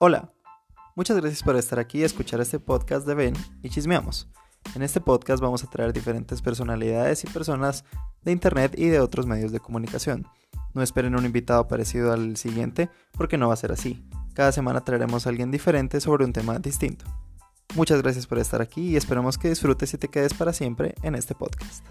Hola, muchas gracias por estar aquí y escuchar este podcast de Ben y Chismeamos. En este podcast vamos a traer diferentes personalidades y personas de Internet y de otros medios de comunicación. No esperen un invitado parecido al siguiente porque no va a ser así. Cada semana traeremos a alguien diferente sobre un tema distinto. Muchas gracias por estar aquí y esperamos que disfrutes y te quedes para siempre en este podcast.